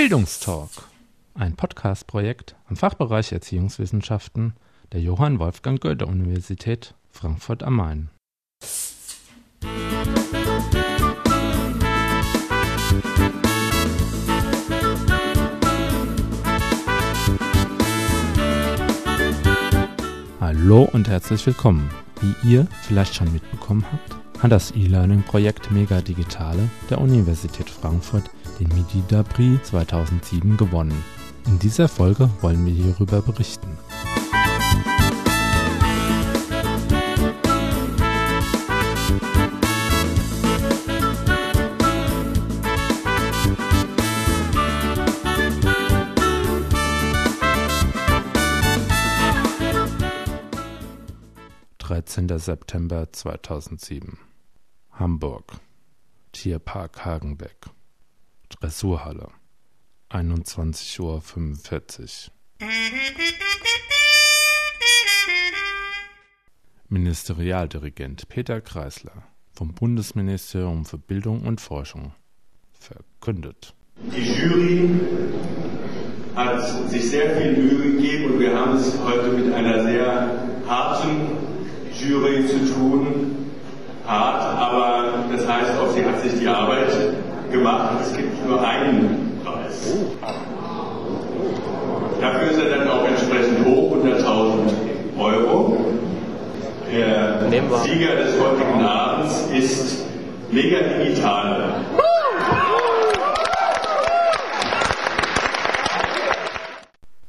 Bildungstalk, ein Podcast-Projekt am Fachbereich Erziehungswissenschaften der Johann Wolfgang Goethe Universität Frankfurt am Main. Hallo und herzlich willkommen. Wie ihr vielleicht schon mitbekommen habt, hat das E-Learning-Projekt Mega Digitale der Universität Frankfurt den Medida Prix 2007 gewonnen. In dieser Folge wollen wir hierüber berichten. 13. September 2007 Hamburg Tierpark Hagenbeck Dressurhalle 21.45 Uhr Ministerialdirigent Peter Kreisler vom Bundesministerium für Bildung und Forschung verkündet. Die Jury hat sich sehr viel Mühe gegeben und wir haben es heute mit einer sehr harten Jury zu tun. Hart, aber das heißt auch, sie hat sich die Arbeit gemacht. Es gibt nur einen Preis. Dafür ist er dann auch entsprechend hoch, 100.000 Euro. Der Sieger des heutigen Abends ist Mega Digital.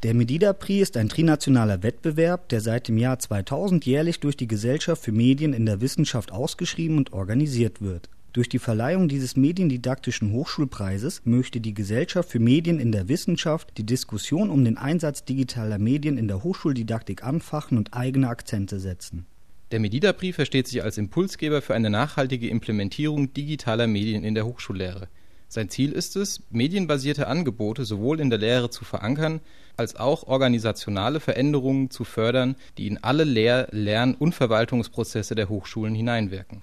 Der Medida-Prix ist ein trinationaler Wettbewerb, der seit dem Jahr 2000 jährlich durch die Gesellschaft für Medien in der Wissenschaft ausgeschrieben und organisiert wird. Durch die Verleihung dieses mediendidaktischen Hochschulpreises möchte die Gesellschaft für Medien in der Wissenschaft die Diskussion um den Einsatz digitaler Medien in der Hochschuldidaktik anfachen und eigene Akzente setzen. Der Medida-Prix versteht sich als Impulsgeber für eine nachhaltige Implementierung digitaler Medien in der Hochschullehre. Sein Ziel ist es, medienbasierte Angebote sowohl in der Lehre zu verankern, als auch organisationale Veränderungen zu fördern, die in alle Lehr-, Lern- und Verwaltungsprozesse der Hochschulen hineinwirken.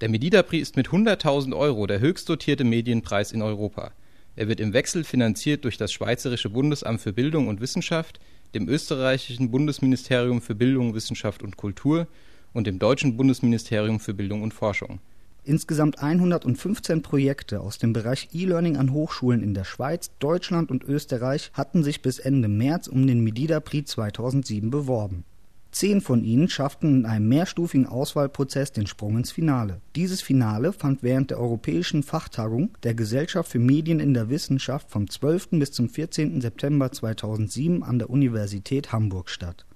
Der Medida-Prix ist mit 100.000 Euro der höchst dotierte Medienpreis in Europa. Er wird im Wechsel finanziert durch das Schweizerische Bundesamt für Bildung und Wissenschaft, dem österreichischen Bundesministerium für Bildung, Wissenschaft und Kultur und dem deutschen Bundesministerium für Bildung und Forschung Insgesamt 115 Projekte aus dem Bereich E-Learning an Hochschulen in der Schweiz, Deutschland und Österreich hatten sich bis Ende März um den Medida Prix 2007 beworben. Zehn von ihnen schafften in einem mehrstufigen Auswahlprozess den Sprung ins Finale. Dieses Finale fand während der Europäischen Fachtagung der Gesellschaft für Medien in der Wissenschaft vom 12. bis zum 14. September 2007 an der Universität Hamburg statt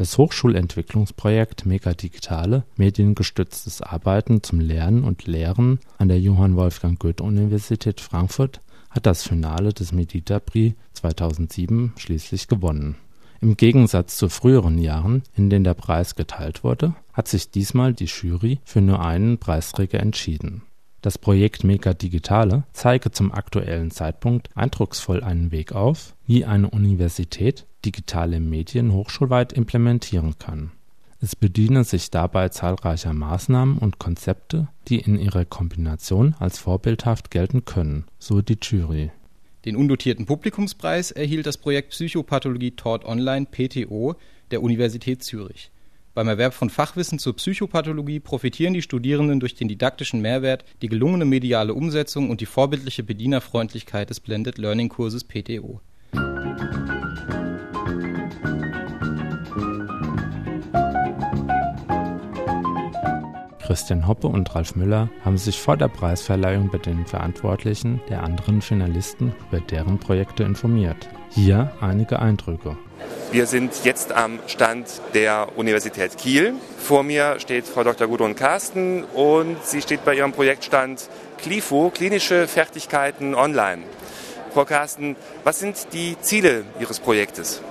das Hochschulentwicklungsprojekt Mega-Digitale mediengestütztes Arbeiten zum Lernen und Lehren an der Johann Wolfgang Goethe-Universität Frankfurt hat das Finale des Medita-Prix 2007 schließlich gewonnen. Im Gegensatz zu früheren Jahren, in denen der Preis geteilt wurde, hat sich diesmal die Jury für nur einen Preisträger entschieden. Das Projekt Mega Digitale zeige zum aktuellen Zeitpunkt eindrucksvoll einen Weg auf, wie eine Universität digitale Medien hochschulweit implementieren kann. Es bediene sich dabei zahlreicher Maßnahmen und Konzepte, die in ihrer Kombination als vorbildhaft gelten können, so die Jury. Den undotierten Publikumspreis erhielt das Projekt Psychopathologie Taught Online (PTO) der Universität Zürich. Beim Erwerb von Fachwissen zur Psychopathologie profitieren die Studierenden durch den didaktischen Mehrwert, die gelungene mediale Umsetzung und die vorbildliche Bedienerfreundlichkeit des Blended Learning Kurses PTO Christian Hoppe und Ralf Müller haben sich vor der Preisverleihung bei den Verantwortlichen der anderen Finalisten über deren Projekte informiert. Hier einige Eindrücke. Wir sind jetzt am Stand der Universität Kiel. Vor mir steht Frau Dr. Gudrun Carsten und sie steht bei ihrem Projektstand KLIFO, klinische Fertigkeiten online. Frau Carsten, was sind die Ziele Ihres Projektes?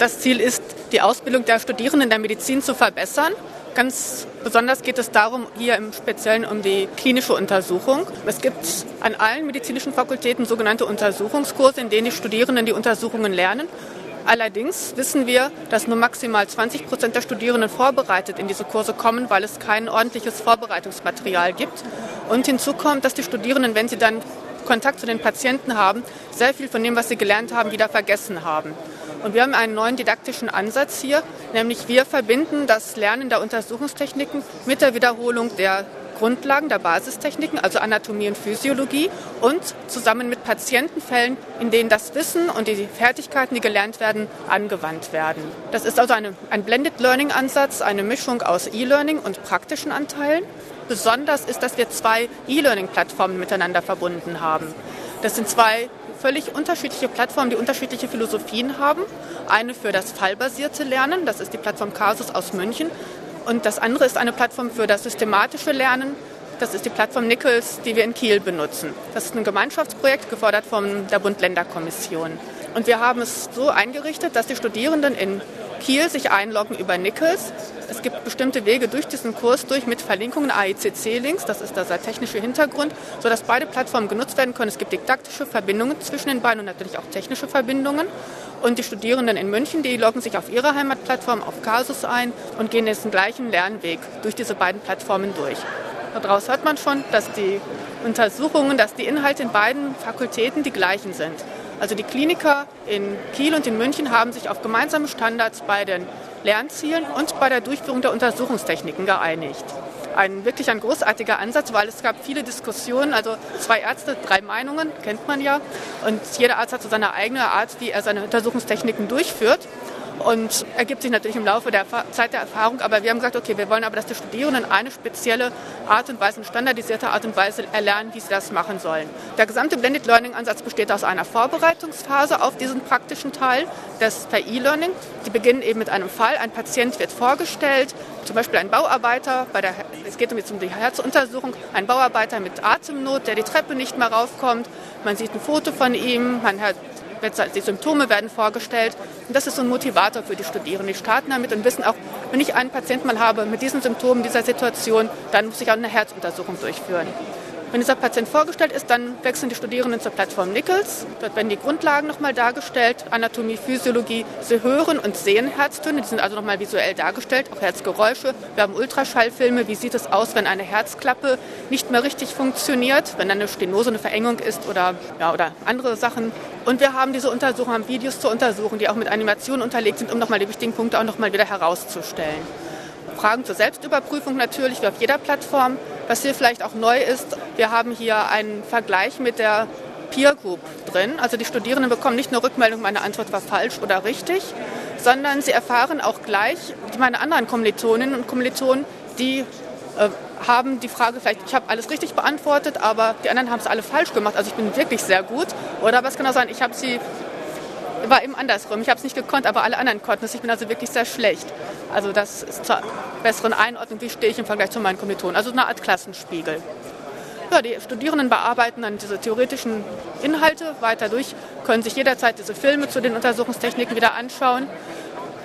Das Ziel ist, die Ausbildung der Studierenden der Medizin zu verbessern Ganz besonders geht es darum, hier im Speziellen um die klinische Untersuchung. Es gibt an allen medizinischen Fakultäten sogenannte Untersuchungskurse, in denen die Studierenden die Untersuchungen lernen. Allerdings wissen wir, dass nur maximal 20 Prozent der Studierenden vorbereitet in diese Kurse kommen, weil es kein ordentliches Vorbereitungsmaterial gibt. Und hinzu kommt, dass die Studierenden, wenn sie dann Kontakt zu den Patienten haben, sehr viel von dem, was sie gelernt haben, wieder vergessen haben. Und wir haben einen neuen didaktischen Ansatz hier, nämlich wir verbinden das Lernen der Untersuchungstechniken mit der Wiederholung der Grundlagen der Basistechniken, also Anatomie und Physiologie, und zusammen mit Patientenfällen, in denen das Wissen und die Fertigkeiten, die gelernt werden, angewandt werden. Das ist also eine, ein Blended Learning Ansatz, eine Mischung aus E-Learning und praktischen Anteilen. Besonders ist, dass wir zwei E-Learning-Plattformen miteinander verbunden haben. Das sind zwei völlig unterschiedliche Plattformen, die unterschiedliche Philosophien haben. Eine für das fallbasierte Lernen, das ist die Plattform Casus aus München, und das andere ist eine Plattform für das systematische Lernen. Das ist die Plattform Nichols, die wir in Kiel benutzen. Das ist ein Gemeinschaftsprojekt, gefordert von der Bund-Länder-Kommission. Und wir haben es so eingerichtet, dass die Studierenden in Kiel sich einloggen über Nichols. Es gibt bestimmte Wege durch diesen Kurs durch mit Verlinkungen, AICC-Links, das ist der technische Hintergrund, sodass beide Plattformen genutzt werden können. Es gibt didaktische Verbindungen zwischen den beiden und natürlich auch technische Verbindungen. Und die Studierenden in München, die loggen sich auf ihrer Heimatplattform auf Casus ein und gehen jetzt den gleichen Lernweg durch diese beiden Plattformen durch. Daraus hört man schon, dass die Untersuchungen, dass die Inhalte in beiden Fakultäten die gleichen sind. Also die Kliniker in Kiel und in München haben sich auf gemeinsame Standards bei den Lernzielen und bei der Durchführung der Untersuchungstechniken geeinigt ein wirklich ein großartiger Ansatz, weil es gab viele Diskussionen, also zwei Ärzte, drei Meinungen, kennt man ja. Und jeder Arzt hat so seine eigene Art, wie er seine Untersuchungstechniken durchführt und ergibt sich natürlich im Laufe der Zeit der Erfahrung. Aber wir haben gesagt, okay, wir wollen aber, dass die Studierenden eine spezielle Art und Weise, eine standardisierte Art und Weise erlernen, wie sie das machen sollen. Der gesamte Blended Learning Ansatz besteht aus einer Vorbereitungsphase auf diesen praktischen Teil des per E-Learning. Die beginnen eben mit einem Fall. Ein Patient wird vorgestellt, zum Beispiel ein Bauarbeiter, bei der, es geht jetzt um die Herzuntersuchung, ein Bauarbeiter mit Atemnot, der die Treppe nicht mehr raufkommt. Man sieht ein Foto von ihm, man hört die Symptome werden vorgestellt. Und das ist so ein Motivator für die Studierenden. Die starten damit und wissen auch, wenn ich einen Patienten mal habe mit diesen Symptomen, dieser Situation, dann muss ich auch eine Herzuntersuchung durchführen. Wenn dieser Patient vorgestellt ist, dann wechseln die Studierenden zur Plattform Nichols. Dort werden die Grundlagen nochmal dargestellt, Anatomie, Physiologie. Sie hören und sehen Herztöne, die sind also nochmal visuell dargestellt, auch Herzgeräusche. Wir haben Ultraschallfilme, wie sieht es aus, wenn eine Herzklappe nicht mehr richtig funktioniert, wenn eine Stenose, eine Verengung ist oder, ja, oder andere Sachen. Und wir haben diese Untersuchungen, haben Videos zur Untersuchung, die auch mit Animationen unterlegt sind, um nochmal die wichtigen Punkte auch nochmal wieder herauszustellen. Fragen zur Selbstüberprüfung natürlich, wie auf jeder Plattform. Was hier vielleicht auch neu ist, wir haben hier einen Vergleich mit der Peer Group drin. Also die Studierenden bekommen nicht nur Rückmeldung, meine Antwort war falsch oder richtig, sondern sie erfahren auch gleich, meine anderen Kommilitoninnen und Kommilitonen, die äh, haben die Frage vielleicht, ich habe alles richtig beantwortet, aber die anderen haben es alle falsch gemacht. Also ich bin wirklich sehr gut. Oder was kann auch sein, ich habe sie war eben andersrum. Ich habe es nicht gekonnt, aber alle anderen konnten es. Ich bin also wirklich sehr schlecht. Also das ist zur besseren Einordnung, wie stehe ich im Vergleich zu meinen Kommilitonen. Also eine Art Klassenspiegel. Ja, die Studierenden bearbeiten dann diese theoretischen Inhalte weiter durch, können sich jederzeit diese Filme zu den Untersuchungstechniken wieder anschauen,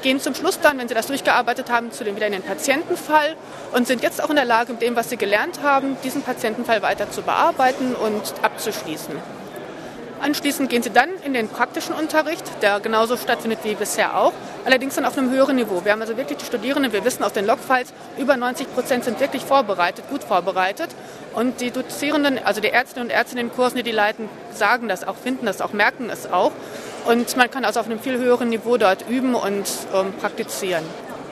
gehen zum Schluss dann, wenn sie das durchgearbeitet haben, zu dem wieder in den Patientenfall und sind jetzt auch in der Lage, mit dem, was sie gelernt haben, diesen Patientenfall weiter zu bearbeiten und abzuschließen. Anschließend gehen sie dann in den praktischen Unterricht, der genauso stattfindet wie bisher auch, allerdings dann auf einem höheren Niveau. Wir haben also wirklich die Studierenden, wir wissen aus den Logfiles, über 90 Prozent sind wirklich vorbereitet, gut vorbereitet. Und die Dozierenden, also die Ärzte und Ärzte in den Kursen, die die leiten, sagen das auch, finden das auch, merken es auch. Und man kann also auf einem viel höheren Niveau dort üben und ähm, praktizieren.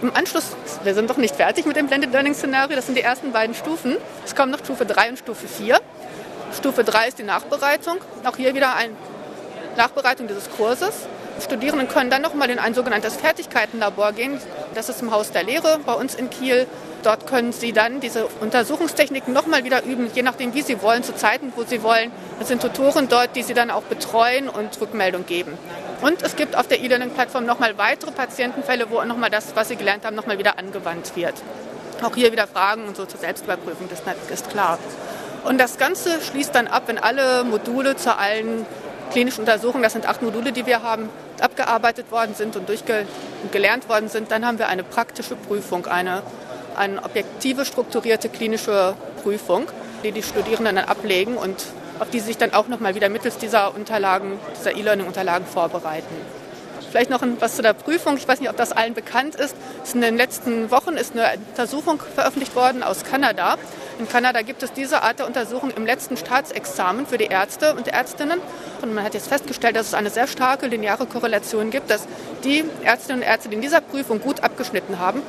Im Anschluss, wir sind doch nicht fertig mit dem Blended Learning Szenario, das sind die ersten beiden Stufen. Es kommen noch Stufe 3 und Stufe 4. Stufe 3 ist die Nachbereitung. Auch hier wieder eine Nachbereitung dieses Kurses. Studierenden können dann nochmal in ein sogenanntes Fertigkeitenlabor gehen. Das ist im Haus der Lehre bei uns in Kiel. Dort können Sie dann diese Untersuchungstechniken nochmal wieder üben, je nachdem, wie Sie wollen, zu Zeiten, wo Sie wollen. Es sind Tutoren dort, die Sie dann auch betreuen und Rückmeldung geben. Und es gibt auf der E-Learning-Plattform nochmal weitere Patientenfälle, wo nochmal das, was Sie gelernt haben, nochmal wieder angewandt wird. Auch hier wieder Fragen und so zur Selbstüberprüfung, das ist klar. Und das Ganze schließt dann ab, wenn alle Module zu allen klinischen Untersuchungen, das sind acht Module, die wir haben, abgearbeitet worden sind und durchgelernt worden sind, dann haben wir eine praktische Prüfung, eine, eine objektive, strukturierte klinische Prüfung, die die Studierenden dann ablegen und auf die sie sich dann auch nochmal wieder mittels dieser Unterlagen, dieser E-Learning-Unterlagen vorbereiten. Vielleicht noch was zu der Prüfung. Ich weiß nicht, ob das allen bekannt ist. In den letzten Wochen ist eine Untersuchung veröffentlicht worden aus Kanada, In Kanada gibt es diese Art der Untersuchung im letzten Staatsexamen für die Ärzte und Ärztinnen. Und man hat jetzt festgestellt, dass es eine sehr starke lineare Korrelation gibt, dass die Ärztinnen und Ärzte, die in dieser Prüfung gut abgeschnitten haben,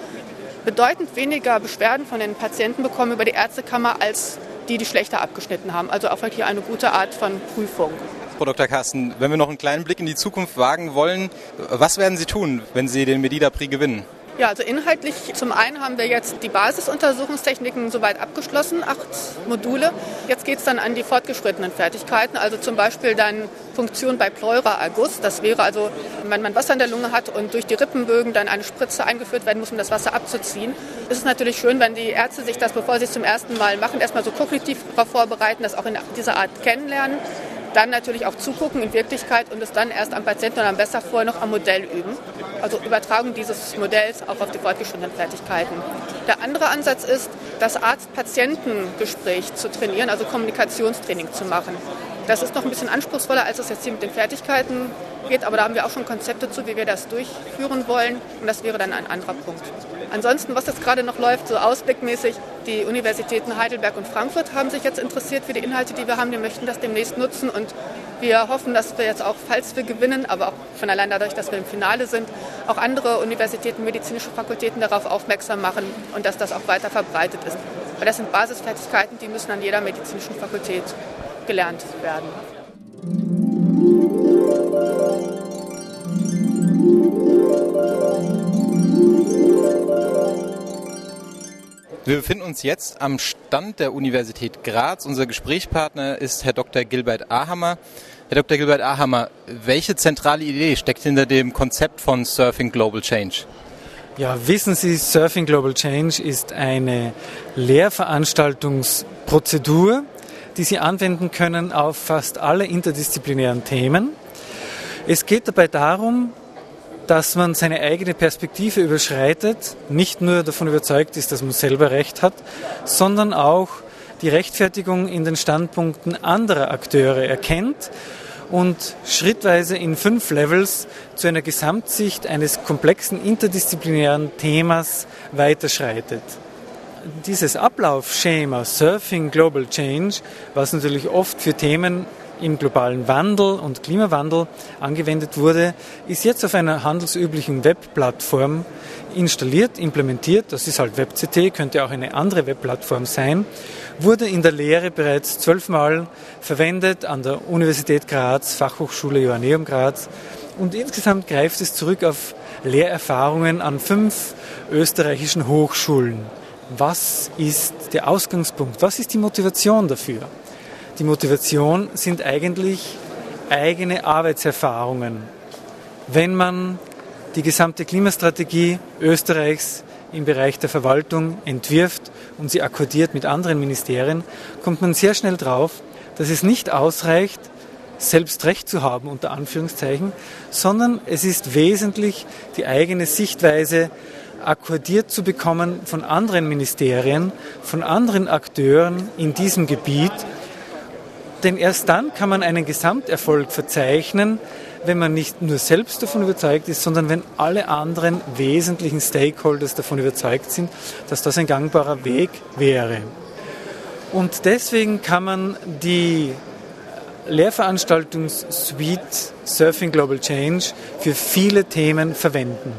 bedeutend weniger Beschwerden von den Patienten bekommen über die Ärztekammer als die, die schlechter abgeschnitten haben. Also auch hier eine gute Art von Prüfung. Frau Dr. Carsten, wenn wir noch einen kleinen Blick in die Zukunft wagen wollen, was werden Sie tun, wenn Sie den Medida Prix gewinnen? Ja, also inhaltlich zum einen haben wir jetzt die Basisuntersuchungstechniken soweit abgeschlossen, acht Module. Jetzt geht es dann an die fortgeschrittenen Fertigkeiten, also zum Beispiel dann Funktion bei Pleura erguss. Das wäre also, wenn man Wasser in der Lunge hat und durch die Rippenbögen dann eine Spritze eingeführt werden muss, um das Wasser abzuziehen. Ist es natürlich schön, wenn die Ärzte sich das, bevor sie es zum ersten Mal machen, erstmal so kognitiv vorbereiten, das auch in dieser Art kennenlernen dann natürlich auch zugucken in Wirklichkeit und es dann erst am Patienten oder am besser vorher noch am Modell üben. Also Übertragung dieses Modells auch auf die fortgeschrittenen Fertigkeiten. Der andere Ansatz ist, das Arzt-Patienten-Gespräch zu trainieren, also Kommunikationstraining zu machen. Das ist noch ein bisschen anspruchsvoller, als es jetzt hier mit den Fertigkeiten geht, aber da haben wir auch schon Konzepte zu, wie wir das durchführen wollen und das wäre dann ein anderer Punkt. Ansonsten, was jetzt gerade noch läuft, so ausblickmäßig, die Universitäten Heidelberg und Frankfurt haben sich jetzt interessiert für die Inhalte, die wir haben. Die möchten das demnächst nutzen und wir hoffen, dass wir jetzt auch, falls wir gewinnen, aber auch von allein dadurch, dass wir im Finale sind, auch andere Universitäten, medizinische Fakultäten darauf aufmerksam machen und dass das auch weiter verbreitet ist. Weil das sind Basisfertigkeiten, die müssen an jeder medizinischen Fakultät gelernt werden. Wir befinden uns jetzt am Stand der Universität Graz. Unser Gesprächspartner ist Herr Dr. Gilbert Ahammer. Herr Dr. Gilbert Ahammer, welche zentrale Idee steckt hinter dem Konzept von Surfing Global Change? Ja, wissen Sie, Surfing Global Change ist eine Lehrveranstaltungsprozedur, die Sie anwenden können auf fast alle interdisziplinären Themen. Es geht dabei darum, dass man seine eigene Perspektive überschreitet, nicht nur davon überzeugt ist, dass man selber Recht hat, sondern auch die Rechtfertigung in den Standpunkten anderer Akteure erkennt und schrittweise in fünf Levels zu einer Gesamtsicht eines komplexen interdisziplinären Themas weiterschreitet. Dieses Ablaufschema Surfing Global Change, was natürlich oft für Themen im globalen Wandel und Klimawandel angewendet wurde, ist jetzt auf einer handelsüblichen Webplattform installiert, implementiert. Das ist halt WebCT, könnte auch eine andere Webplattform sein. Wurde in der Lehre bereits zwölfmal verwendet an der Universität Graz, Fachhochschule Joanneum Graz. Und insgesamt greift es zurück auf Lehrerfahrungen an fünf österreichischen Hochschulen. Was ist der Ausgangspunkt? Was ist die Motivation dafür? Die Motivation sind eigentlich eigene Arbeitserfahrungen. Wenn man die gesamte Klimastrategie Österreichs im Bereich der Verwaltung entwirft und sie akkordiert mit anderen Ministerien, kommt man sehr schnell drauf, dass es nicht ausreicht, selbst Recht zu haben, unter Anführungszeichen, sondern es ist wesentlich die eigene Sichtweise akkordiert zu bekommen von anderen Ministerien, von anderen Akteuren in diesem Gebiet denn erst dann kann man einen Gesamterfolg verzeichnen, wenn man nicht nur selbst davon überzeugt ist, sondern wenn alle anderen wesentlichen Stakeholders davon überzeugt sind, dass das ein gangbarer Weg wäre. Und deswegen kann man die Lehrveranstaltungssuite Surfing Global Change für viele Themen verwenden.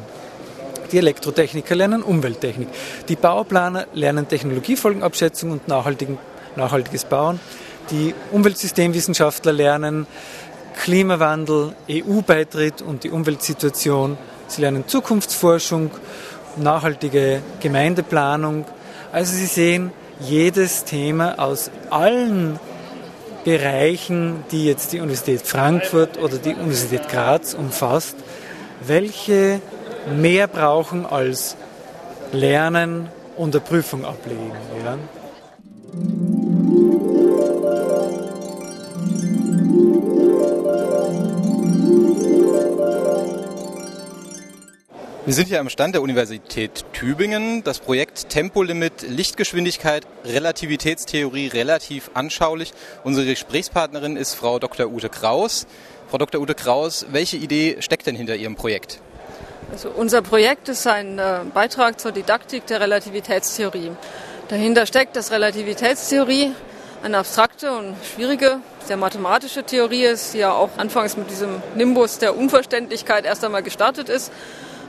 Die Elektrotechniker lernen Umwelttechnik. Die Bauplaner lernen Technologiefolgenabschätzung und nachhaltiges Bauen die Umweltsystemwissenschaftler lernen Klimawandel, EU-Beitritt und die Umweltsituation. Sie lernen Zukunftsforschung, nachhaltige Gemeindeplanung. Also Sie sehen jedes Thema aus allen Bereichen, die jetzt die Universität Frankfurt oder die Universität Graz umfasst, welche mehr brauchen als Lernen und eine Prüfung ablegen. Ja. Wir sind hier am Stand der Universität Tübingen. Das Projekt Tempolimit, Lichtgeschwindigkeit, Relativitätstheorie relativ anschaulich. Unsere Gesprächspartnerin ist Frau Dr. Ute Kraus. Frau Dr. Ute Kraus, welche Idee steckt denn hinter Ihrem Projekt? Also unser Projekt ist ein äh, Beitrag zur Didaktik der Relativitätstheorie. Dahinter steckt, dass Relativitätstheorie eine abstrakte und schwierige, sehr mathematische Theorie ist, die ja auch anfangs mit diesem Nimbus der Unverständlichkeit erst einmal gestartet ist.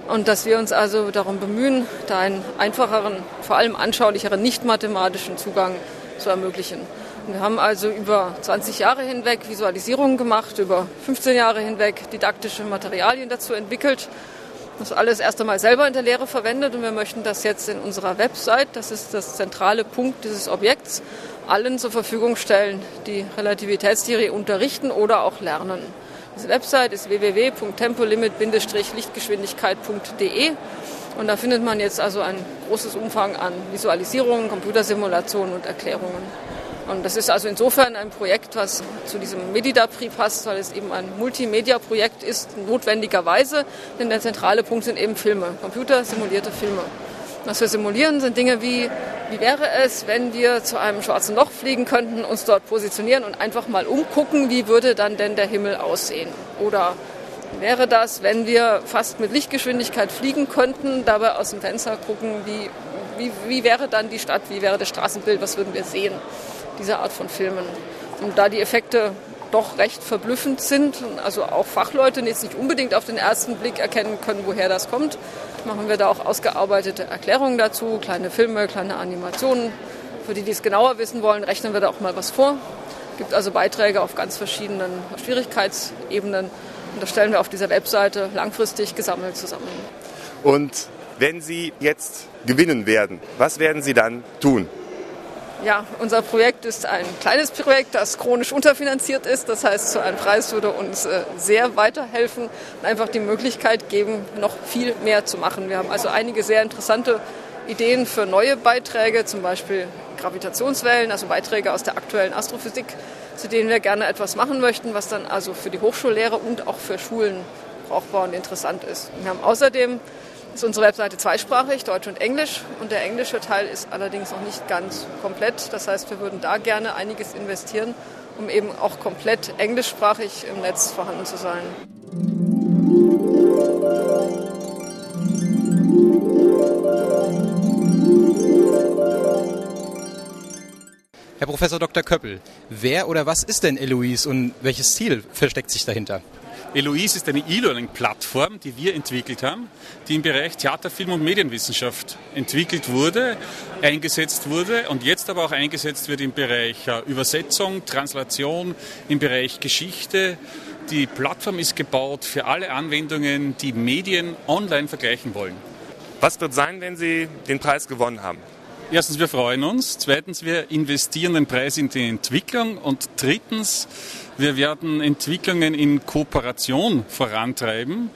Und dass wir uns also darum bemühen, da einen einfacheren, vor allem anschaulicheren, nicht mathematischen Zugang zu ermöglichen. Wir haben also über 20 Jahre hinweg Visualisierungen gemacht, über 15 Jahre hinweg didaktische Materialien dazu entwickelt. Das alles erst einmal selber in der Lehre verwendet und wir möchten das jetzt in unserer Website, das ist das zentrale Punkt dieses Objekts, allen zur Verfügung stellen, die Relativitätstheorie unterrichten oder auch lernen. Diese Website ist www.tempolimit-lichtgeschwindigkeit.de und da findet man jetzt also ein großes Umfang an Visualisierungen, Computersimulationen und Erklärungen. Und das ist also insofern ein Projekt, was zu diesem Medida-Prix passt, weil es eben ein Multimedia-Projekt ist, notwendigerweise, denn der zentrale Punkt sind eben Filme, computersimulierte Filme. Was wir simulieren, sind Dinge wie, wie wäre es, wenn wir zu einem schwarzen Loch fliegen könnten, uns dort positionieren und einfach mal umgucken, wie würde dann denn der Himmel aussehen? Oder wäre das, wenn wir fast mit Lichtgeschwindigkeit fliegen könnten, dabei aus dem Fenster gucken, wie, wie, wie wäre dann die Stadt, wie wäre das Straßenbild, was würden wir sehen? diese Art von Filmen. Und da die Effekte doch recht verblüffend sind, also auch Fachleute jetzt nicht unbedingt auf den ersten Blick erkennen können, woher das kommt, machen wir da auch ausgearbeitete Erklärungen dazu, kleine Filme, kleine Animationen. Für die, die es genauer wissen wollen, rechnen wir da auch mal was vor. Es gibt also Beiträge auf ganz verschiedenen Schwierigkeitsebenen und das stellen wir auf dieser Webseite langfristig gesammelt zusammen. Und wenn Sie jetzt gewinnen werden, was werden Sie dann tun? Ja, unser Projekt ist ein kleines Projekt, das chronisch unterfinanziert ist. Das heißt, so ein Preis würde uns äh, sehr weiterhelfen und einfach die Möglichkeit geben, noch viel mehr zu machen. Wir haben also einige sehr interessante Ideen für neue Beiträge, zum Beispiel Gravitationswellen, also Beiträge aus der aktuellen Astrophysik, zu denen wir gerne etwas machen möchten, was dann also für die Hochschullehre und auch für Schulen brauchbar und interessant ist. Wir haben außerdem ist unsere Webseite zweisprachig, Deutsch und Englisch. Und der englische Teil ist allerdings noch nicht ganz komplett. Das heißt, wir würden da gerne einiges investieren, um eben auch komplett englischsprachig im Netz vorhanden zu sein. Herr Professor Dr. Köppel, wer oder was ist denn Eloise und welches Ziel versteckt sich dahinter? Eloise ist eine E-Learning-Plattform, die wir entwickelt haben, die im Bereich Theater, Film und Medienwissenschaft entwickelt wurde, eingesetzt wurde und jetzt aber auch eingesetzt wird im Bereich Übersetzung, Translation, im Bereich Geschichte. Die Plattform ist gebaut für alle Anwendungen, die Medien online vergleichen wollen. Was wird sein, wenn Sie den Preis gewonnen haben? Erstens, wir freuen uns. Zweitens, wir investieren den Preis in die Entwicklung. Und drittens, wir werden Entwicklungen in Kooperation vorantreiben,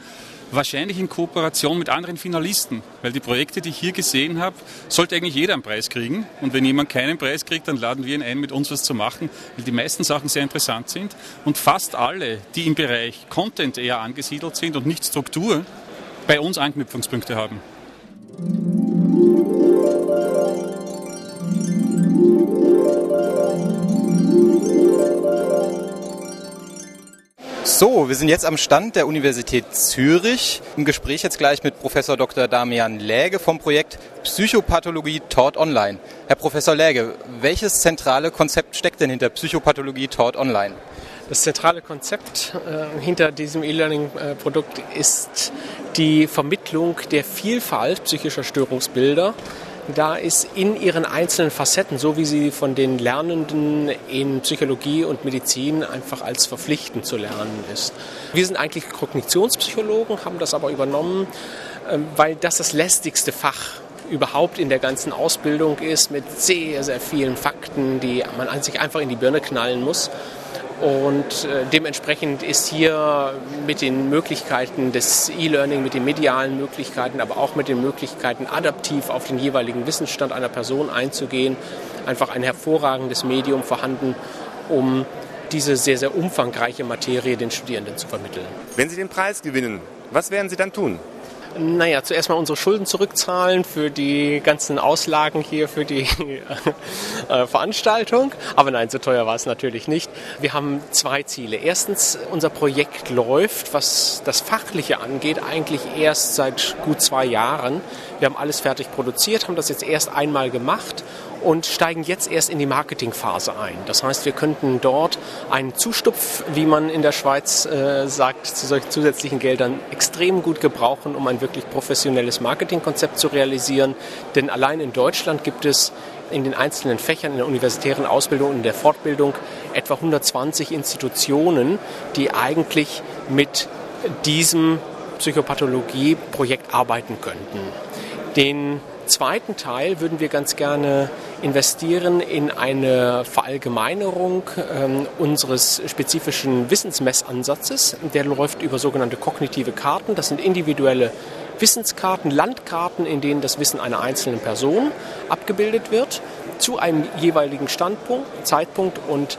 wahrscheinlich in Kooperation mit anderen Finalisten, weil die Projekte, die ich hier gesehen habe, sollte eigentlich jeder einen Preis kriegen. Und wenn jemand keinen Preis kriegt, dann laden wir ihn ein, mit uns was zu machen, weil die meisten Sachen sehr interessant sind. Und fast alle, die im Bereich Content eher angesiedelt sind und nicht Struktur, bei uns Anknüpfungspunkte haben. So, wir sind jetzt am Stand der Universität Zürich. Im Gespräch jetzt gleich mit Professor Dr. Damian Läge vom Projekt Psychopathologie taught online. Herr Professor Läge, welches zentrale Konzept steckt denn hinter Psychopathologie taught online? Das zentrale Konzept äh, hinter diesem E-Learning-Produkt ist die Vermittlung der Vielfalt psychischer Störungsbilder da ist in ihren einzelnen Facetten, so wie sie von den Lernenden in Psychologie und Medizin einfach als verpflichtend zu lernen ist. Wir sind eigentlich Kognitionspsychologen, haben das aber übernommen, ähm, weil das das lästigste Fach überhaupt in der ganzen Ausbildung ist, mit sehr, sehr vielen Fakten, die man sich einfach in die Birne knallen muss. Und äh, dementsprechend ist hier mit den Möglichkeiten des E-Learning, mit den medialen Möglichkeiten, aber auch mit den Möglichkeiten, adaptiv auf den jeweiligen Wissensstand einer Person einzugehen, einfach ein hervorragendes Medium vorhanden, um diese sehr, sehr umfangreiche Materie den Studierenden zu vermitteln. Wenn Sie den Preis gewinnen, was werden Sie dann tun? Naja, zuerst mal unsere Schulden zurückzahlen für die ganzen Auslagen hier für die äh, Veranstaltung. Aber nein, so teuer war es natürlich nicht. Wir haben zwei Ziele. Erstens, unser Projekt läuft, was das Fachliche angeht, eigentlich erst seit gut zwei Jahren. Wir haben alles fertig produziert, haben das jetzt erst einmal gemacht und steigen jetzt erst in die Marketingphase ein. Das heißt, wir könnten dort einen Zustupf, wie man in der Schweiz äh, sagt, zu solchen zusätzlichen Geldern extrem gut gebrauchen, um ein wirklich professionelles Marketingkonzept zu realisieren. Denn allein in Deutschland gibt es in den einzelnen Fächern in der universitären Ausbildung und in der Fortbildung etwa 120 Institutionen, die eigentlich mit diesem Psychopathologie-Projekt arbeiten könnten. Den zweiten Teil würden wir ganz gerne investieren in eine Verallgemeinerung ähm, unseres spezifischen Wissensmessansatzes. Der läuft über sogenannte kognitive Karten. Das sind individuelle Wissenskarten, Landkarten, in denen das Wissen einer einzelnen Person abgebildet wird, zu einem jeweiligen Standpunkt, Zeitpunkt und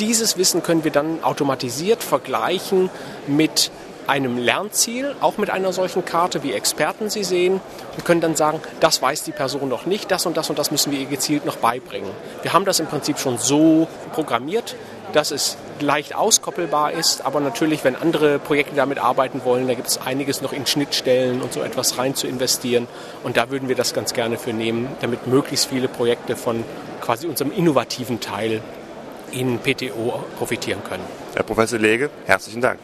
dieses Wissen können wir dann automatisiert vergleichen mit einem Lernziel, auch mit einer solchen Karte, wie Experten sie sehen, und können dann sagen, das weiß die Person noch nicht, das und das und das müssen wir ihr gezielt noch beibringen. Wir haben das im Prinzip schon so programmiert, dass es leicht auskoppelbar ist, aber natürlich, wenn andere Projekte damit arbeiten wollen, da gibt es einiges noch in Schnittstellen und so etwas rein zu investieren. Und da würden wir das ganz gerne für nehmen, damit möglichst viele Projekte von quasi unserem innovativen Teil in PTO profitieren können. Herr Professor Lege, herzlichen Dank.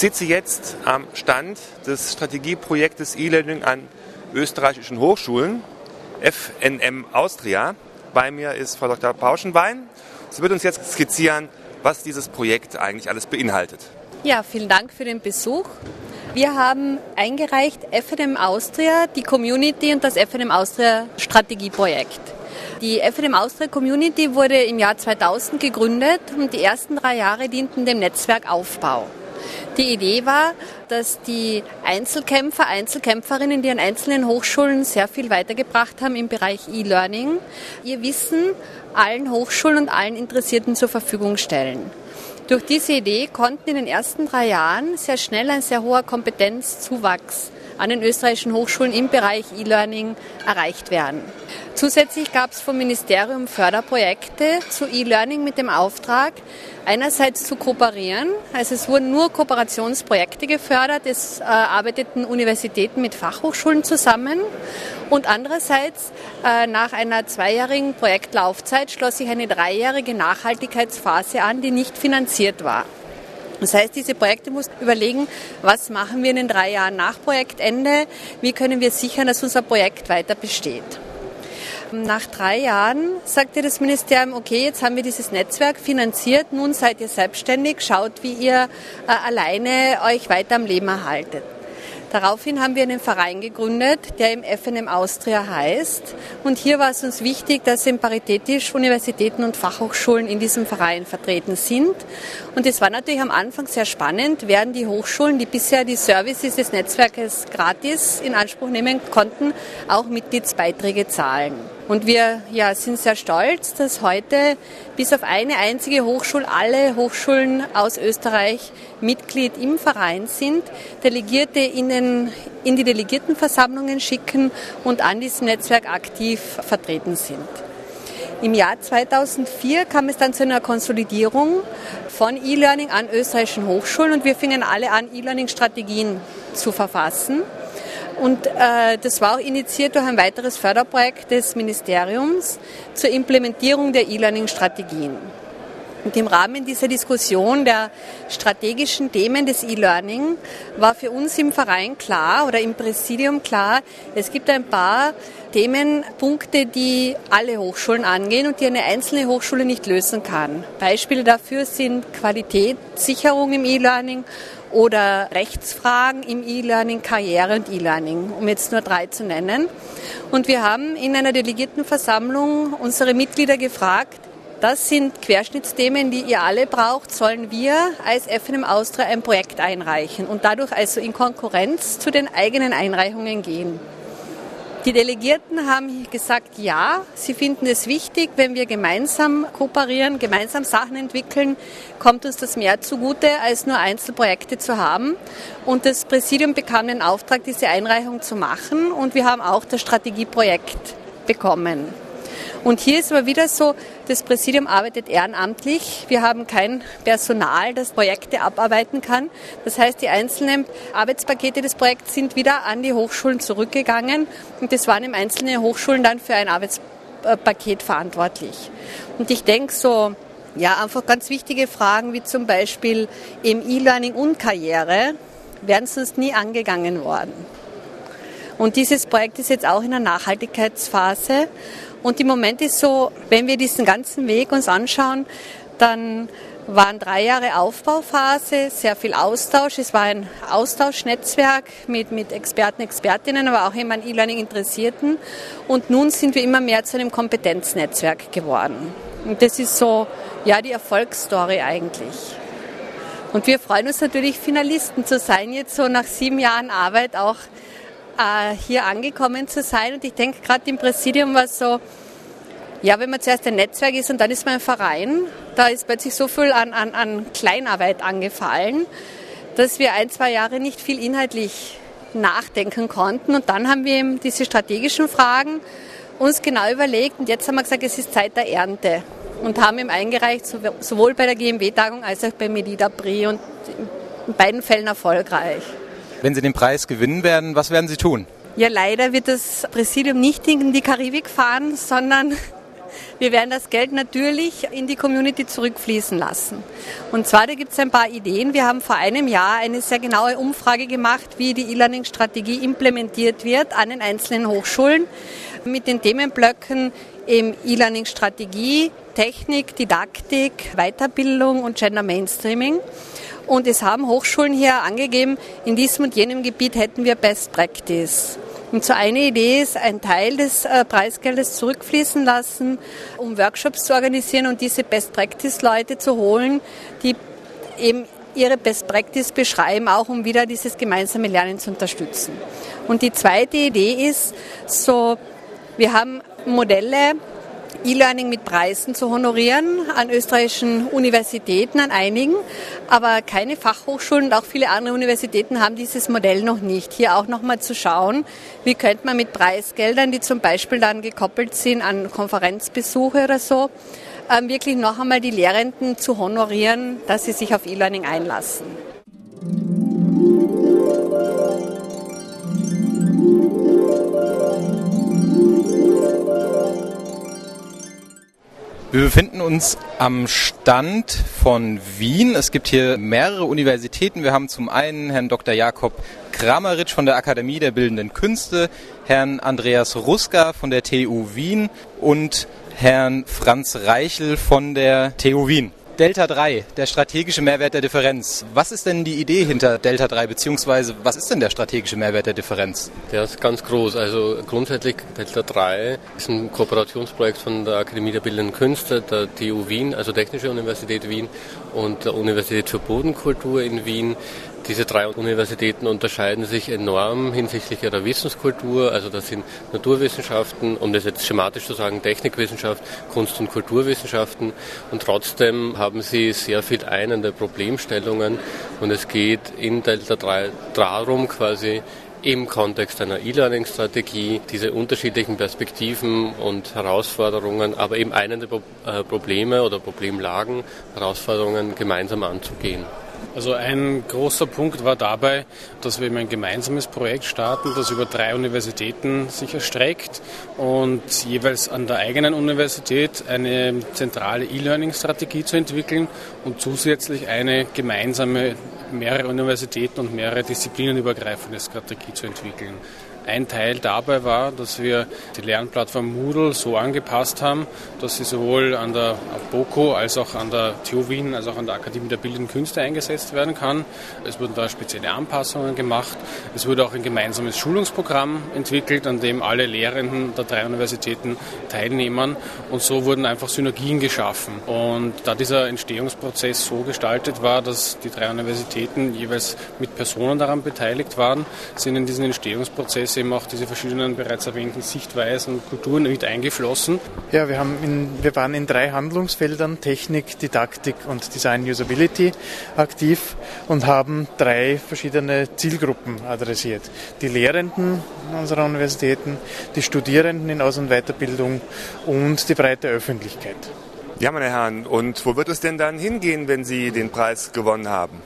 Ich sitze jetzt am Stand des Strategieprojektes E-Learning an österreichischen Hochschulen, FNM Austria. Bei mir ist Frau Dr. Pauschenbein. Sie wird uns jetzt skizzieren, was dieses Projekt eigentlich alles beinhaltet. Ja, vielen Dank für den Besuch. Wir haben eingereicht FNM Austria, die Community und das FNM Austria Strategieprojekt. Die FNM Austria Community wurde im Jahr 2000 gegründet und die ersten drei Jahre dienten dem Netzwerkaufbau. Die Idee war, dass die Einzelkämpfer, Einzelkämpferinnen, die an einzelnen Hochschulen sehr viel weitergebracht haben im Bereich E-Learning, ihr Wissen allen Hochschulen und allen Interessierten zur Verfügung stellen. Durch diese Idee konnten in den ersten drei Jahren sehr schnell ein sehr hoher Kompetenzzuwachs an den österreichischen Hochschulen im Bereich E-Learning erreicht werden. Zusätzlich gab es vom Ministerium Förderprojekte zu E-Learning mit dem Auftrag, einerseits zu kooperieren. Also es wurden nur Kooperationsprojekte gefördert. Es äh, arbeiteten Universitäten mit Fachhochschulen zusammen. Und andererseits, äh, nach einer zweijährigen Projektlaufzeit, schloss sich eine dreijährige Nachhaltigkeitsphase an, die nicht finanziert war. Das heißt, diese Projekte mussten überlegen, was machen wir in den drei Jahren nach Projektende, wie können wir sichern, dass unser Projekt weiter besteht. Nach drei Jahren sagte das Ministerium, okay, jetzt haben wir dieses Netzwerk finanziert, nun seid ihr selbstständig, schaut, wie ihr äh, alleine euch weiter am Leben erhaltet. Daraufhin haben wir einen Verein gegründet, der im FNM Austria heißt. Und hier war es uns wichtig, dass eben paritätisch Universitäten und Fachhochschulen in diesem Verein vertreten sind. Und es war natürlich am Anfang sehr spannend, werden die Hochschulen, die bisher die Services des Netzwerkes gratis in Anspruch nehmen konnten, auch Mitgliedsbeiträge zahlen. Und wir ja, sind sehr stolz, dass heute bis auf eine einzige Hochschule alle Hochschulen aus Österreich Mitglied im Verein sind, Delegierte in, den, in die Delegiertenversammlungen schicken und an diesem Netzwerk aktiv vertreten sind. Im Jahr 2004 kam es dann zu einer Konsolidierung von E-Learning an österreichischen Hochschulen und wir fingen alle an, E-Learning-Strategien zu verfassen. Und äh, das war auch initiiert durch ein weiteres Förderprojekt des Ministeriums zur Implementierung der E-Learning-Strategien. Und im Rahmen dieser Diskussion der strategischen Themen des E-Learning war für uns im Verein klar oder im Präsidium klar, es gibt ein paar Themenpunkte, die alle Hochschulen angehen und die eine einzelne Hochschule nicht lösen kann. Beispiele dafür sind Qualitätssicherung im E-Learning oder Rechtsfragen im E-Learning, Karriere und E-Learning, um jetzt nur drei zu nennen. Und wir haben in einer Delegiertenversammlung unsere Mitglieder gefragt, das sind Querschnittsthemen, die ihr alle braucht, sollen wir als FNM Austria ein Projekt einreichen und dadurch also in Konkurrenz zu den eigenen Einreichungen gehen. Die Delegierten haben gesagt, ja, sie finden es wichtig, wenn wir gemeinsam kooperieren, gemeinsam Sachen entwickeln, kommt uns das mehr zugute, als nur Einzelprojekte zu haben. Und das Präsidium bekam den Auftrag, diese Einreichung zu machen und wir haben auch das Strategieprojekt bekommen. Und hier ist aber wieder so, Das Präsidium arbeitet ehrenamtlich. Wir haben kein Personal, das Projekte abarbeiten kann. Das heißt, die einzelnen Arbeitspakete des Projekts sind wieder an die Hochschulen zurückgegangen und das waren im Einzelnen Hochschulen dann für ein Arbeitspaket verantwortlich. Und ich denke so, ja, einfach ganz wichtige Fragen wie zum Beispiel im E-Learning und Karriere wären sonst nie angegangen worden. Und dieses Projekt ist jetzt auch in der Nachhaltigkeitsphase und im Moment ist so, wenn wir diesen ganzen Weg uns anschauen, dann waren drei Jahre Aufbauphase, sehr viel Austausch. Es war ein Austauschnetzwerk mit, mit Experten, Expertinnen, aber auch immer an E-Learning Interessierten. Und nun sind wir immer mehr zu einem Kompetenznetzwerk geworden. Und das ist so, ja, die Erfolgsstory eigentlich. Und wir freuen uns natürlich, Finalisten zu sein, jetzt so nach sieben Jahren Arbeit auch äh, hier angekommen zu sein. Und ich denke, gerade im Präsidium war es so, ja, wenn man zuerst ein Netzwerk ist und dann ist man ein Verein, da ist plötzlich so viel an, an, an Kleinarbeit angefallen, dass wir ein, zwei Jahre nicht viel inhaltlich nachdenken konnten. Und dann haben wir eben diese strategischen Fragen uns genau überlegt und jetzt haben wir gesagt, es ist Zeit der Ernte und haben ihm eingereicht, sowohl bei der GMW-Tagung als auch beim Medida Prix und in beiden Fällen erfolgreich. Wenn Sie den Preis gewinnen werden, was werden Sie tun? Ja, leider wird das Präsidium nicht in die Karibik fahren, sondern wir werden das Geld natürlich in die Community zurückfließen lassen. Und zwar, da gibt es ein paar Ideen. Wir haben vor einem Jahr eine sehr genaue Umfrage gemacht, wie die E-Learning-Strategie implementiert wird an den einzelnen Hochschulen mit den Themenblöcken im E-Learning-Strategie, Technik, Didaktik, Weiterbildung und Gender Mainstreaming. Und es haben Hochschulen hier angegeben, in diesem und jenem Gebiet hätten wir Best Practice. Und so eine Idee ist, einen Teil des äh, Preisgeldes zurückfließen lassen, um Workshops zu organisieren und diese Best Practice Leute zu holen, die eben ihre Best Practice beschreiben, auch um wieder dieses gemeinsame Lernen zu unterstützen. Und die zweite Idee ist, so, wir haben Modelle, E-Learning mit Preisen zu honorieren an österreichischen Universitäten, an einigen. Aber keine Fachhochschulen und auch viele andere Universitäten haben dieses Modell noch nicht. Hier auch nochmal zu schauen, wie könnte man mit Preisgeldern, die zum Beispiel dann gekoppelt sind an Konferenzbesuche oder so, ähm, wirklich noch einmal die Lehrenden zu honorieren, dass sie sich auf E-Learning einlassen. Wir befinden uns am Stand von Wien. Es gibt hier mehrere Universitäten. Wir haben zum einen Herrn Dr. Jakob Krameritsch von der Akademie der Bildenden Künste, Herrn Andreas Ruska von der TU Wien und Herrn Franz Reichel von der TU Wien. Delta 3, der strategische Mehrwert der Differenz. Was ist denn die Idee hinter Delta 3, beziehungsweise was ist denn der strategische Mehrwert der Differenz? Der ist ganz groß. Also grundsätzlich Delta 3 ist ein Kooperationsprojekt von der Akademie der Bildenden Künste, der TU Wien, also Technische Universität Wien und der Universität für Bodenkultur in Wien. Diese drei Universitäten unterscheiden sich enorm hinsichtlich ihrer Wissenskultur. Also das sind Naturwissenschaften, um das jetzt schematisch zu sagen, Technikwissenschaft, Kunst- und Kulturwissenschaften. Und trotzdem haben sie sehr viel einende Problemstellungen. Und es geht in Delta 3 darum, quasi im Kontext einer E-Learning-Strategie diese unterschiedlichen Perspektiven und Herausforderungen, aber eben einende äh, Probleme oder Problemlagen, Herausforderungen gemeinsam anzugehen. Also ein großer Punkt war dabei, dass wir ein gemeinsames Projekt starten, das über drei Universitäten sich erstreckt und jeweils an der eigenen Universität eine zentrale E-Learning-Strategie zu entwickeln und zusätzlich eine gemeinsame mehrere Universitäten und mehrere Disziplinen übergreifende Strategie zu entwickeln. Ein Teil dabei war, dass wir die Lernplattform Moodle so angepasst haben, dass sie sowohl an der BOKO als auch an der TU Wien als auch an der Akademie der Bildenden Künste eingesetzt werden kann. Es wurden da spezielle Anpassungen gemacht. Es wurde auch ein gemeinsames Schulungsprogramm entwickelt, an dem alle Lehrenden der drei Universitäten teilnehmen. Und so wurden einfach Synergien geschaffen. Und da dieser Entstehungsprozess so gestaltet war, dass die drei Universitäten jeweils mit Personen daran beteiligt waren, sind in diesen Entstehungsprozess eben auch diese verschiedenen bereits erwähnten Sichtweisen und Kulturen mit eingeflossen. Ja, wir, haben in, wir waren in drei Handlungsfeldern, Technik, Didaktik und Design Usability aktiv und haben drei verschiedene Zielgruppen adressiert. Die Lehrenden unserer Universitäten, die Studierenden in Aus- und Weiterbildung und die breite Öffentlichkeit. Ja, meine Herren, und wo wird es denn dann hingehen, wenn Sie den Preis gewonnen haben?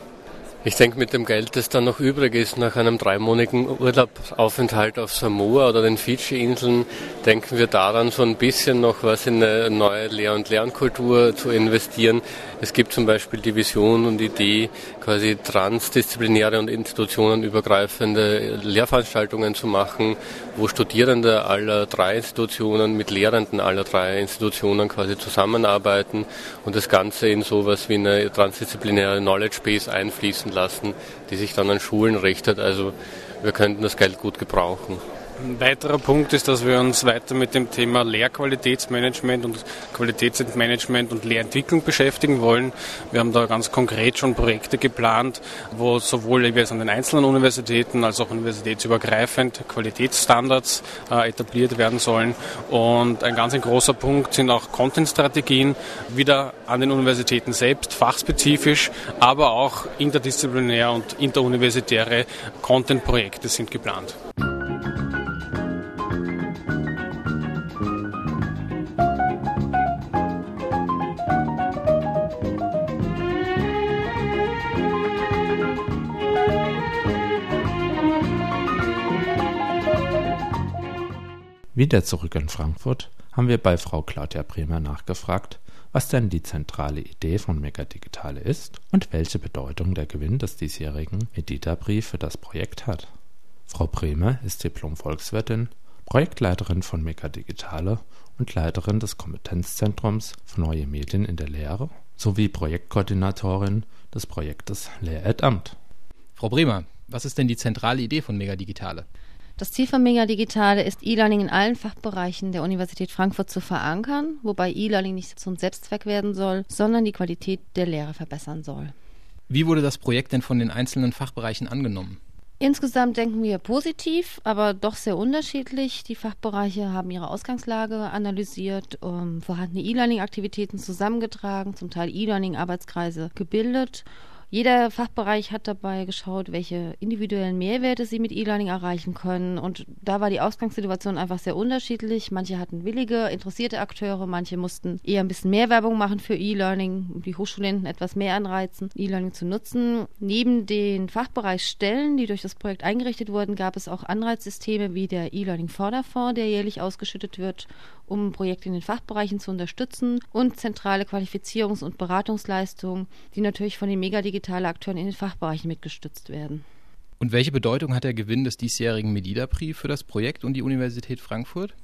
Ich denke, mit dem Geld, das dann noch übrig ist nach einem dreimonatigen Urlaubsaufenthalt auf Samoa oder den Fidschi-Inseln, denken wir daran, so ein bisschen noch was in eine neue Lehr- und Lernkultur zu investieren. Es gibt zum Beispiel die Vision und Idee, quasi transdisziplinäre und institutionenübergreifende Lehrveranstaltungen zu machen, wo Studierende aller drei Institutionen mit Lehrenden aller drei Institutionen quasi zusammenarbeiten und das Ganze in sowas wie eine transdisziplinäre Knowledge Base einfließen lassen, die sich dann an Schulen richtet. Also wir könnten das Geld gut gebrauchen. Ein weiterer Punkt ist, dass wir uns weiter mit dem Thema Lehrqualitätsmanagement und Qualitätsmanagement und Lehrentwicklung beschäftigen wollen. Wir haben da ganz konkret schon Projekte geplant, wo sowohl jeweils an den einzelnen Universitäten als auch universitätsübergreifend Qualitätsstandards äh, etabliert werden sollen. Und ein ganz ein großer Punkt sind auch Content-Strategien, wieder an den Universitäten selbst, fachspezifisch, aber auch interdisziplinär und interuniversitäre Content-Projekte sind geplant. Wieder zurück in Frankfurt haben wir bei Frau Claudia Bremer nachgefragt, was denn die zentrale Idee von Megadigitale ist und welche Bedeutung der Gewinn des diesjährigen Medita-Brief für das Projekt hat. Frau Bremer ist Diplom-Volkswirtin, Projektleiterin von Megadigitale und Leiterin des Kompetenzzentrums für neue Medien in der Lehre sowie Projektkoordinatorin des Projektes Lehramt. Frau Bremer, was ist denn die zentrale Idee von Megadigitale? Das Ziel von Mega Digitale ist, E-Learning in allen Fachbereichen der Universität Frankfurt zu verankern, wobei E-Learning nicht zum Selbstzweck werden soll, sondern die Qualität der Lehre verbessern soll. Wie wurde das Projekt denn von den einzelnen Fachbereichen angenommen? Insgesamt denken wir positiv, aber doch sehr unterschiedlich. Die Fachbereiche haben ihre Ausgangslage analysiert, um, vorhandene E-Learning-Aktivitäten zusammengetragen, zum Teil E-Learning-Arbeitskreise gebildet jeder Fachbereich hat dabei geschaut, welche individuellen Mehrwerte sie mit E-Learning erreichen können. Und da war die Ausgangssituation einfach sehr unterschiedlich. Manche hatten willige, interessierte Akteure, manche mussten eher ein bisschen mehr Werbung machen für E-Learning, um die Hochschulstudenten etwas mehr anreizen, E-Learning zu nutzen. Neben den Fachbereichsstellen, die durch das Projekt eingerichtet wurden, gab es auch Anreizsysteme wie der E-Learning Förderfonds, der jährlich ausgeschüttet wird, um Projekte in den Fachbereichen zu unterstützen und zentrale Qualifizierungs- und Beratungsleistungen, die natürlich von den megadigitalen Akteuren in den Fachbereichen mitgestützt werden. Und welche Bedeutung hat der Gewinn des diesjährigen Medida-Prix für das Projekt und die Universität Frankfurt?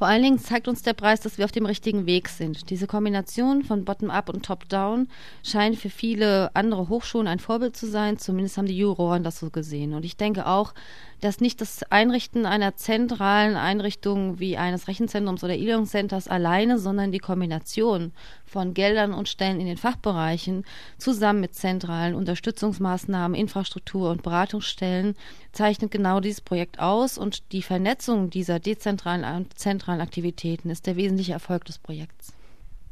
Vor allen Dingen zeigt uns der Preis, dass wir auf dem richtigen Weg sind. Diese Kombination von Bottom-up und Top-down scheint für viele andere Hochschulen ein Vorbild zu sein. Zumindest haben die Juroren das so gesehen. Und ich denke auch, dass nicht das Einrichten einer zentralen Einrichtung wie eines Rechenzentrums oder E-Learning-Centers alleine, sondern die Kombination von Geldern und Stellen in den Fachbereichen zusammen mit zentralen Unterstützungsmaßnahmen, Infrastruktur und Beratungsstellen zeichnet genau dieses Projekt aus und die Vernetzung dieser dezentralen und zentralen Aktivitäten ist der wesentliche Erfolg des Projekts.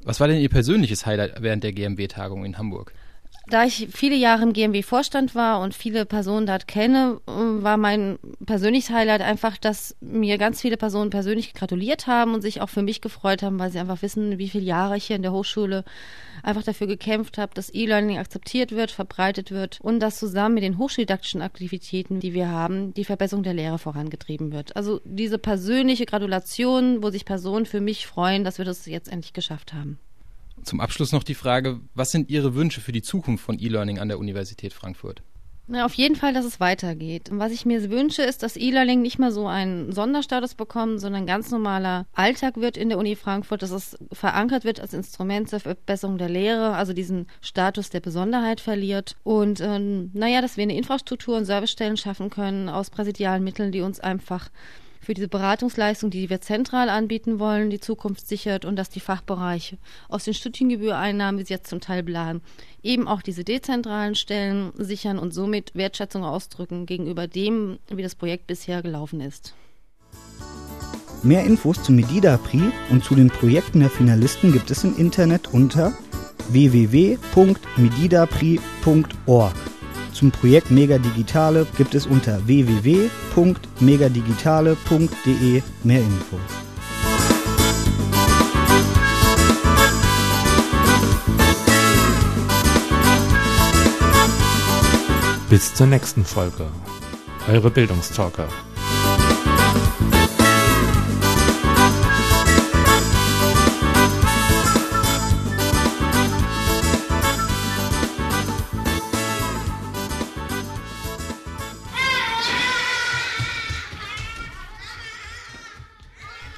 Was war denn Ihr persönliches Highlight während der GMW-Tagung in Hamburg? Da ich viele Jahre im GMW-Vorstand war und viele Personen dort kenne, war mein persönliches Highlight einfach, dass mir ganz viele Personen persönlich gratuliert haben und sich auch für mich gefreut haben, weil sie einfach wissen, wie viele Jahre ich hier in der Hochschule einfach dafür gekämpft habe, dass E-Learning akzeptiert wird, verbreitet wird und dass zusammen mit den hochschuldidaktischen Aktivitäten, die wir haben, die Verbesserung der Lehre vorangetrieben wird. Also diese persönliche Gratulation, wo sich Personen für mich freuen, dass wir das jetzt endlich geschafft haben. Zum Abschluss noch die Frage, was sind Ihre Wünsche für die Zukunft von E-Learning an der Universität Frankfurt? Na, auf jeden Fall, dass es weitergeht. Und was ich mir wünsche, ist, dass E-Learning nicht mehr so einen Sonderstatus bekommt, sondern ganz normaler Alltag wird in der Uni Frankfurt, dass es verankert wird als Instrument zur Verbesserung der Lehre, also diesen Status der Besonderheit verliert. Und ähm, naja, dass wir eine Infrastruktur und Servicestellen schaffen können aus präsidialen Mitteln, die uns einfach für diese Beratungsleistung, die wir zentral anbieten wollen, die Zukunft sichert und dass die Fachbereiche aus den Studiengebühreinnahmen, wie sie jetzt zum Teil planen, eben auch diese dezentralen Stellen sichern und somit Wertschätzung ausdrücken gegenüber dem, wie das Projekt bisher gelaufen ist. Mehr Infos zum Medida Prix und zu den Projekten der Finalisten gibt es im Internet unter www.medidaprix.org. Zum Projekt Mega Digitale gibt es unter www.megadigitale.de mehr Infos. Bis zur nächsten Folge. Eure Bildungstalker.